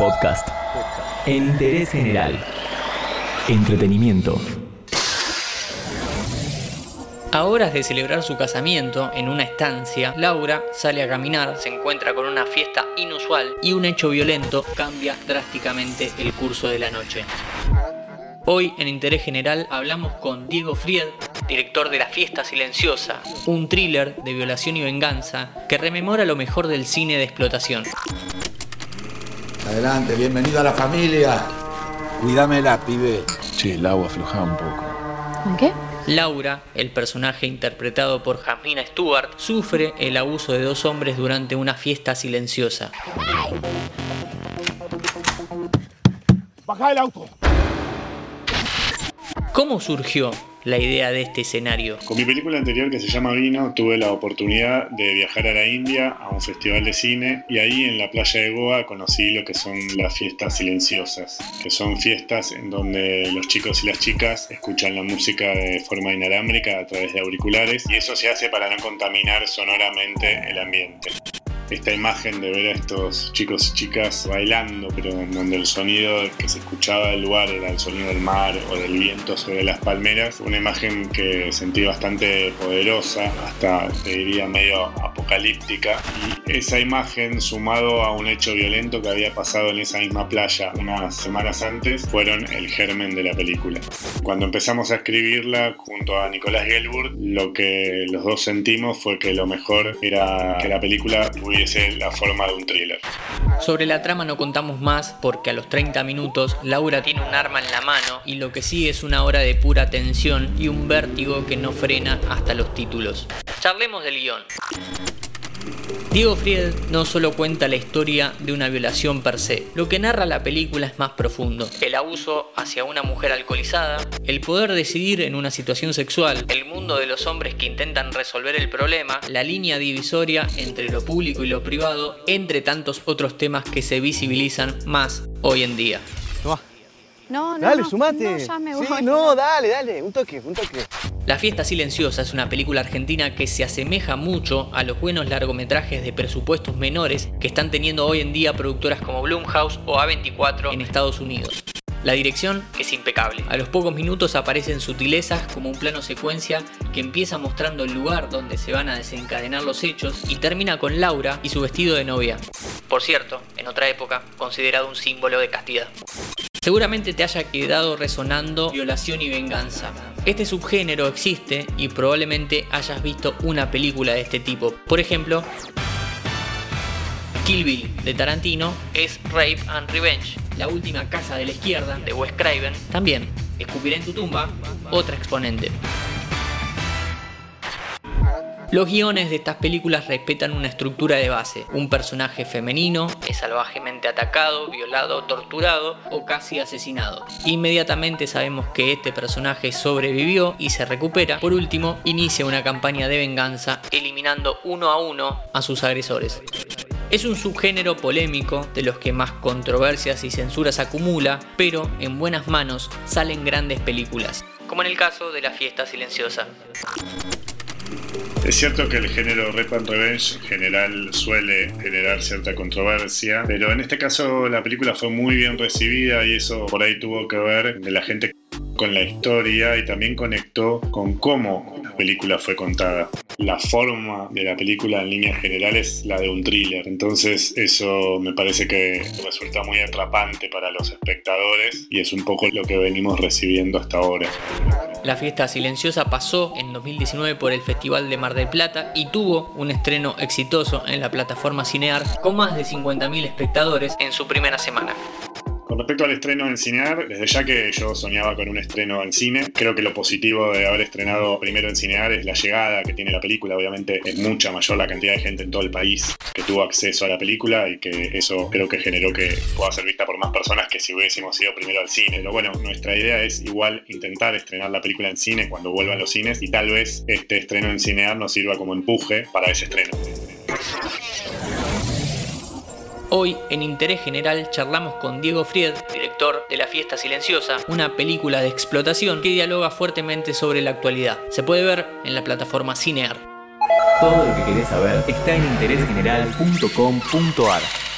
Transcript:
Podcast. Interés general. Entretenimiento. A horas de celebrar su casamiento en una estancia, Laura sale a caminar, se encuentra con una fiesta inusual y un hecho violento cambia drásticamente el curso de la noche. Hoy en Interés General hablamos con Diego Fried, director de La Fiesta Silenciosa, un thriller de violación y venganza que rememora lo mejor del cine de explotación. Adelante, bienvenido a la familia. Cuídamela, pibe. Che, el agua afloja un poco. ¿Con qué? Laura, el personaje interpretado por Jasmina Stewart, sufre el abuso de dos hombres durante una fiesta silenciosa. Baja el auto. ¿Cómo surgió la idea de este escenario? Con mi película anterior que se llama Vino tuve la oportunidad de viajar a la India a un festival de cine y ahí en la playa de Goa conocí lo que son las fiestas silenciosas, que son fiestas en donde los chicos y las chicas escuchan la música de forma inalámbrica a través de auriculares y eso se hace para no contaminar sonoramente el ambiente esta imagen de ver a estos chicos y chicas bailando, pero en donde el sonido que se escuchaba del lugar era el sonido del mar o del viento sobre las palmeras, una imagen que sentí bastante poderosa, hasta te diría medio apocalíptica, y esa imagen sumado a un hecho violento que había pasado en esa misma playa unas semanas antes, fueron el germen de la película. Cuando empezamos a escribirla junto a Nicolás Gelburg, lo que los dos sentimos fue que lo mejor era que la película la forma de un thriller. Sobre la trama no contamos más porque a los 30 minutos Laura tiene un arma en la mano y lo que sigue es una hora de pura tensión y un vértigo que no frena hasta los títulos. Charlemos del guion. Diego Fried no solo cuenta la historia de una violación per se, lo que narra la película es más profundo. El abuso hacia una mujer alcoholizada, el poder decidir en una situación sexual, el mundo de los hombres que intentan resolver el problema, la línea divisoria entre lo público y lo privado, entre tantos otros temas que se visibilizan más hoy en día. No, no. Dale, no, sumate. No, ya me voy. Sí, no, dale, dale. Un toque, un toque. La Fiesta Silenciosa es una película argentina que se asemeja mucho a los buenos largometrajes de presupuestos menores que están teniendo hoy en día productoras como Blumhouse o A24 en Estados Unidos. La dirección es impecable. A los pocos minutos aparecen sutilezas como un plano secuencia que empieza mostrando el lugar donde se van a desencadenar los hechos y termina con Laura y su vestido de novia. Por cierto, en otra época, considerado un símbolo de castidad. Seguramente te haya quedado resonando violación y venganza. Este subgénero existe y probablemente hayas visto una película de este tipo. Por ejemplo, Kill Bill de Tarantino es Rape and Revenge. La última casa de la izquierda de Wes Craven también. Escupiré en tu tumba, otra exponente. Los guiones de estas películas respetan una estructura de base. Un personaje femenino es salvajemente atacado, violado, torturado o casi asesinado. Inmediatamente sabemos que este personaje sobrevivió y se recupera. Por último, inicia una campaña de venganza eliminando uno a uno a sus agresores. Es un subgénero polémico de los que más controversias y censuras acumula, pero en buenas manos salen grandes películas, como en el caso de La Fiesta Silenciosa. Es cierto que el género Rap and Revenge en general suele generar cierta controversia, pero en este caso la película fue muy bien recibida y eso por ahí tuvo que ver de la gente con la historia y también conectó con cómo la película fue contada. La forma de la película en líneas generales es la de un thriller, entonces eso me parece que resulta muy atrapante para los espectadores y es un poco lo que venimos recibiendo hasta ahora. La fiesta silenciosa pasó en 2019 por el Festival de Mar del Plata y tuvo un estreno exitoso en la plataforma Cinear con más de 50.000 espectadores en su primera semana. Con respecto al estreno en Cinear, desde ya que yo soñaba con un estreno en cine, creo que lo positivo de haber estrenado primero en Cinear es la llegada que tiene la película. Obviamente es mucha mayor la cantidad de gente en todo el país que tuvo acceso a la película y que eso creo que generó que pueda ser vista por más personas que si hubiésemos ido primero al cine. Pero bueno, nuestra idea es igual intentar estrenar la película en cine cuando vuelvan los cines y tal vez este estreno en Cinear nos sirva como empuje para ese estreno. Hoy, en Interés General, charlamos con Diego Fried, director de La Fiesta Silenciosa, una película de explotación que dialoga fuertemente sobre la actualidad. Se puede ver en la plataforma Cinear. Todo lo que querés saber está en interésgeneral.com.ar.